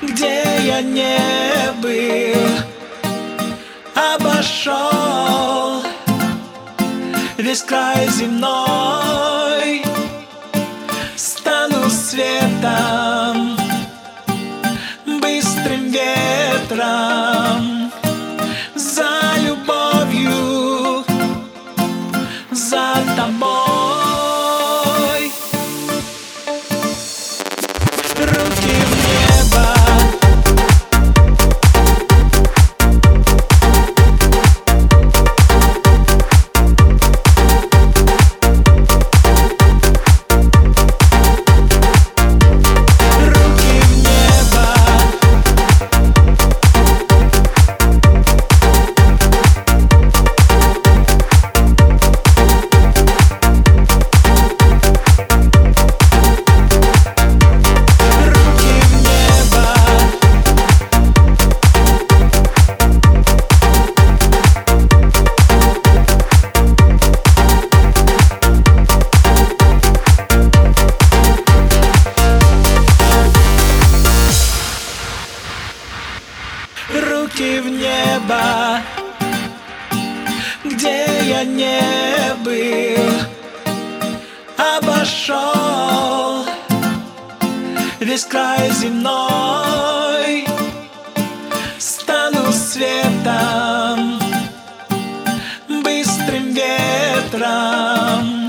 Где я не был, обошел весь край земной, Руки в небо, где я не был, обошел весь край земной, стану светом, быстрым ветром,